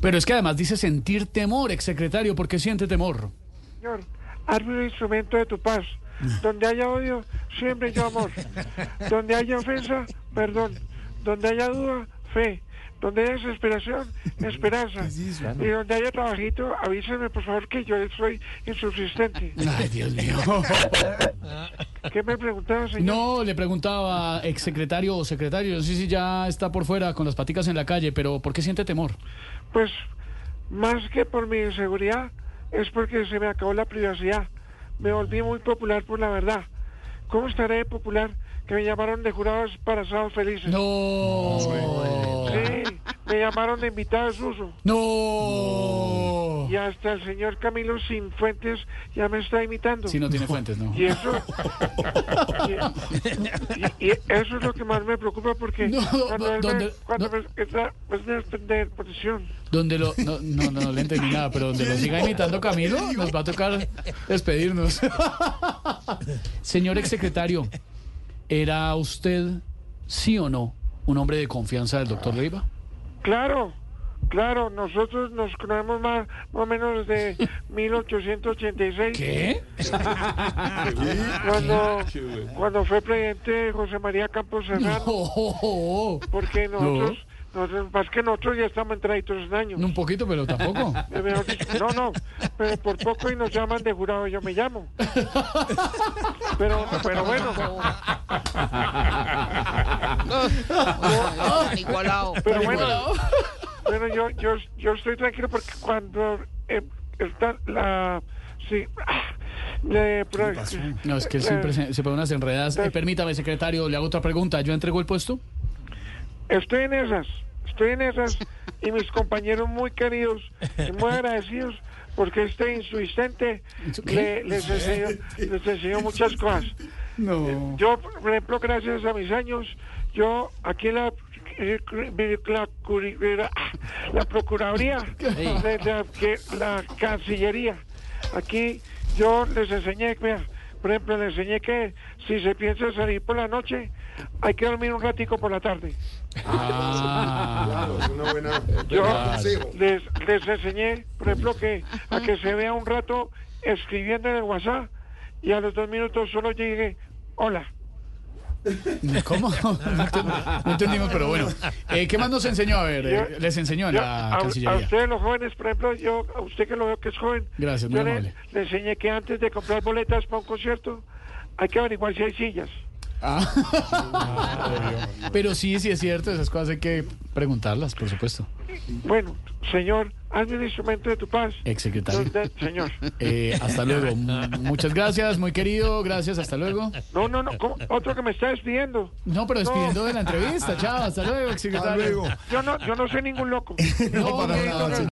Pero es que además dice sentir temor, exsecretario. ¿Por qué siente temor? Señor, hazme un instrumento de tu paz. Donde haya odio, siempre yo amor. Donde haya ofensa, perdón. Donde haya duda, fe. Donde haya desesperación, esperanza. Y donde haya trabajito, avíseme por favor que yo soy insubsistente. Ay, Dios mío. ¿Qué me preguntaba, señor? No, le preguntaba, exsecretario o secretario, no sé si ya está por fuera con las paticas en la calle, pero ¿por qué siente temor? Pues, más que por mi inseguridad, es porque se me acabó la privacidad. Me volví muy popular por la verdad. ¿Cómo estaré de popular que me llamaron de jurados para sábados felices? No. Sí, me llamaron de invitado a Suso. No. Y hasta el señor Camilo Sin Fuentes ya me está imitando. Si no tiene fuentes, no. Y eso, y, y- y eso es lo que más me preocupa porque No, cuando él ¿dónde- me, cuando no? me está pues. Donde lo. No, no, no, no le entendí nada, pero donde lo siga imitando Camilo, nos va a tocar despedirnos. Señor exsecretario, ¿era usted, sí o no, un hombre de confianza del doctor Leiva? Claro, claro, nosotros nos conocemos más, más o menos desde 1886. ¿Qué? Cuando, cuando fue presidente José María Campos Serrano, No. porque nosotros, nosotros, más que nosotros ya estamos entraditos en años. Un poquito, pero tampoco. Eh, mejor dicho, No, no, pero por poco y nos llaman de jurado, yo me llamo. Pero, pero bueno, pero bueno, bueno yo, yo, yo estoy tranquilo porque cuando eh, está la, sí, ah, No, es que siempre se, se ponen unas enredadas. Eh, permítame, secretario, le hago otra pregunta. ¿Yo entrego el puesto? Estoy en esas, estoy en esas y mis compañeros muy queridos y muy agradecidos porque este insubsistente le- les, enseñó, les enseñó muchas cosas. No. Yo, por ejemplo, gracias a mis años, yo aquí en la, la, curi- la- la Procuraduría, de- que- la Cancillería, aquí yo les enseñé, vea, por ejemplo, les enseñé que si se piensa salir por la noche, hay que dormir un ratico por la tarde. Ah, una buena Yo les, les enseñé, por ejemplo, que a que se vea un rato escribiendo en el WhatsApp y a los dos minutos solo llegue, hola. ¿cómo? No, ent- no entendimos, pero bueno. Eh, ¿Qué más nos enseñó? A ver, eh, les enseñó en Yo, la a, a ustedes los jóvenes, por ejemplo, yo a usted que lo veo que es joven, Gracias, muy le, amable. le enseñé que antes de comprar boletas para un concierto hay que averiguar si hay sillas. Ah. Pero sí, sí es cierto, esas cosas hay que preguntarlas, por supuesto. Bueno, señor, hazme un instrumento de tu paz. Exsecretario. Señor. Eh, hasta luego. M- Muchas gracias, muy querido. Gracias, hasta luego. No, no, no, ¿cómo? otro que me está despidiendo. No, pero despidiendo de la entrevista. Chao, hasta luego, Hasta exsecretario. luego. Yo no, yo no soy ningún loco. No, para no, nada, no,